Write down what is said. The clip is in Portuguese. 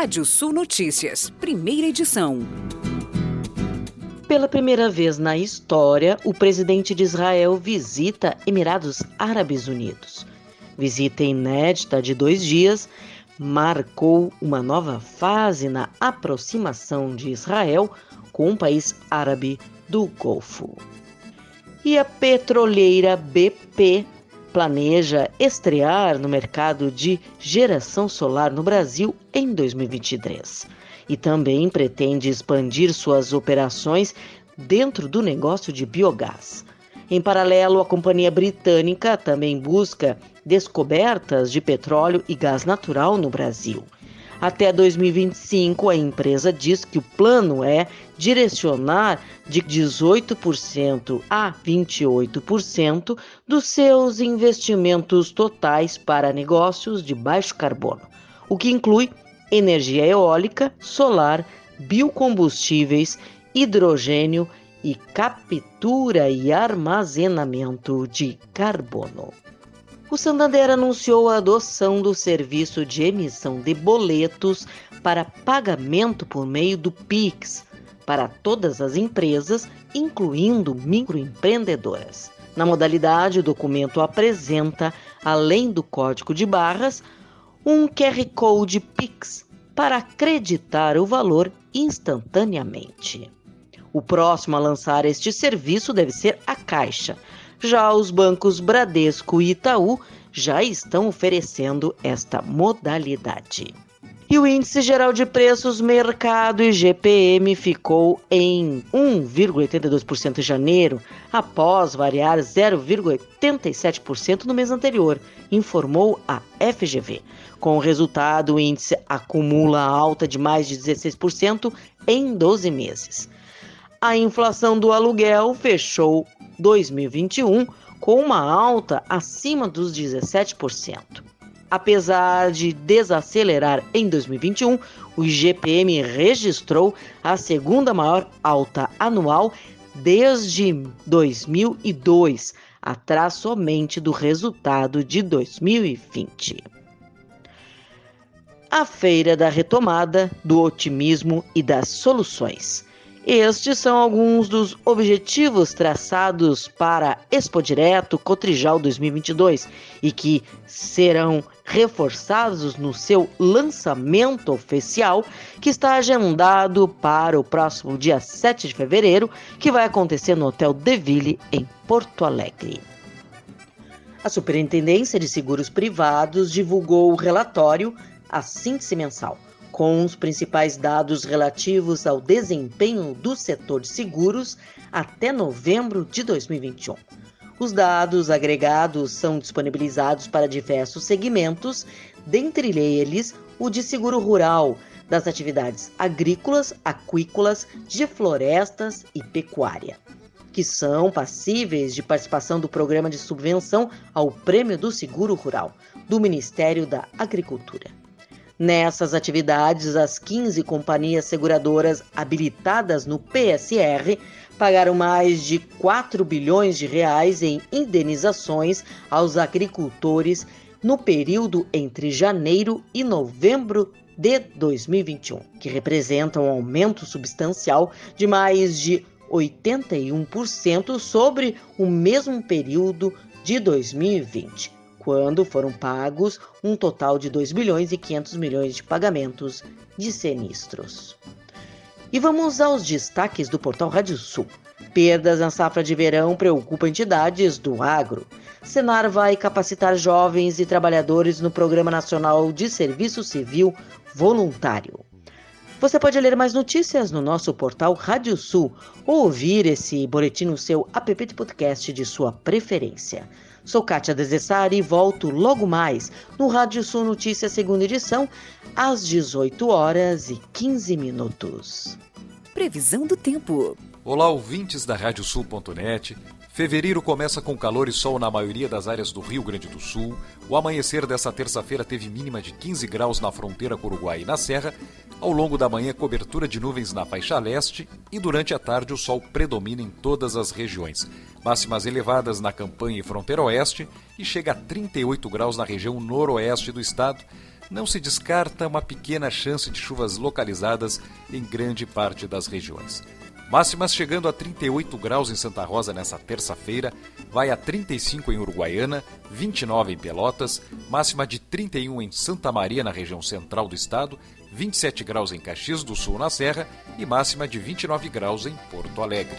Rádio Sul Notícias, primeira edição. Pela primeira vez na história, o presidente de Israel visita Emirados Árabes Unidos. Visita inédita de dois dias marcou uma nova fase na aproximação de Israel com o país árabe do Golfo. E a petroleira BP planeja estrear no mercado de geração solar no Brasil em 2023 e também pretende expandir suas operações dentro do negócio de biogás. Em paralelo, a companhia britânica também busca descobertas de petróleo e gás natural no Brasil. Até 2025, a empresa diz que o plano é direcionar de 18% a 28% dos seus investimentos totais para negócios de baixo carbono, o que inclui energia eólica, solar, biocombustíveis, hidrogênio e captura e armazenamento de carbono. O Santander anunciou a adoção do serviço de emissão de boletos para pagamento por meio do Pix para todas as empresas, incluindo microempreendedoras. Na modalidade, o documento apresenta, além do código de barras, um QR Code Pix para acreditar o valor instantaneamente. O próximo a lançar este serviço deve ser a Caixa. Já os bancos Bradesco e Itaú já estão oferecendo esta modalidade. E o índice geral de preços mercado IGPM ficou em 1,82% em janeiro, após variar 0,87% no mês anterior, informou a FGV. Com o resultado, o índice acumula alta de mais de 16% em 12 meses. A inflação do aluguel fechou 2021 com uma alta acima dos 17%. Apesar de desacelerar em 2021, o IGPM registrou a segunda maior alta anual desde 2002, atrás somente do resultado de 2020. A Feira da Retomada, do Otimismo e das Soluções. Estes são alguns dos objetivos traçados para Expo Direto Cotrijal 2022 e que serão reforçados no seu lançamento oficial, que está agendado para o próximo dia 7 de fevereiro, que vai acontecer no Hotel Deville, em Porto Alegre. A Superintendência de Seguros Privados divulgou o relatório A Síntese Mensal com os principais dados relativos ao desempenho do setor de seguros até novembro de 2021. Os dados agregados são disponibilizados para diversos segmentos, dentre eles o de seguro rural, das atividades agrícolas, aquícolas, de florestas e pecuária, que são passíveis de participação do programa de subvenção ao Prêmio do Seguro Rural do Ministério da Agricultura. Nessas atividades, as 15 companhias seguradoras habilitadas no PSR pagaram mais de 4 bilhões de reais em indenizações aos agricultores no período entre janeiro e novembro de 2021, que representa um aumento substancial de mais de 81% sobre o mesmo período de 2020 quando foram pagos um total de 2 bilhões e 500 milhões de pagamentos de sinistros. E vamos aos destaques do portal Rádio Sul. Perdas na safra de verão preocupam entidades do agro. Senar vai capacitar jovens e trabalhadores no Programa Nacional de Serviço Civil Voluntário. Você pode ler mais notícias no nosso portal Rádio Sul ou ouvir esse boletim no seu app de podcast de sua preferência. Sou Kátia Desessari e volto logo mais no Rádio Sul Notícias, segunda edição, às 18 horas e 15 minutos. Previsão do tempo. Olá, ouvintes da Radiosul.net. Fevereiro começa com calor e sol na maioria das áreas do Rio Grande do Sul. O amanhecer dessa terça-feira teve mínima de 15 graus na fronteira com o Uruguai e na Serra. Ao longo da manhã, cobertura de nuvens na faixa leste e durante a tarde o sol predomina em todas as regiões máximas elevadas na campanha e fronteira oeste e chega a 38 graus na região noroeste do estado. não se descarta uma pequena chance de chuvas localizadas em grande parte das regiões. Máximas chegando a 38 graus em Santa Rosa nessa terça-feira, vai a 35 em Uruguaiana, 29 em Pelotas, máxima de 31 em Santa Maria, na região central do estado, 27 graus em Caxias do Sul, na Serra, e máxima de 29 graus em Porto Alegre.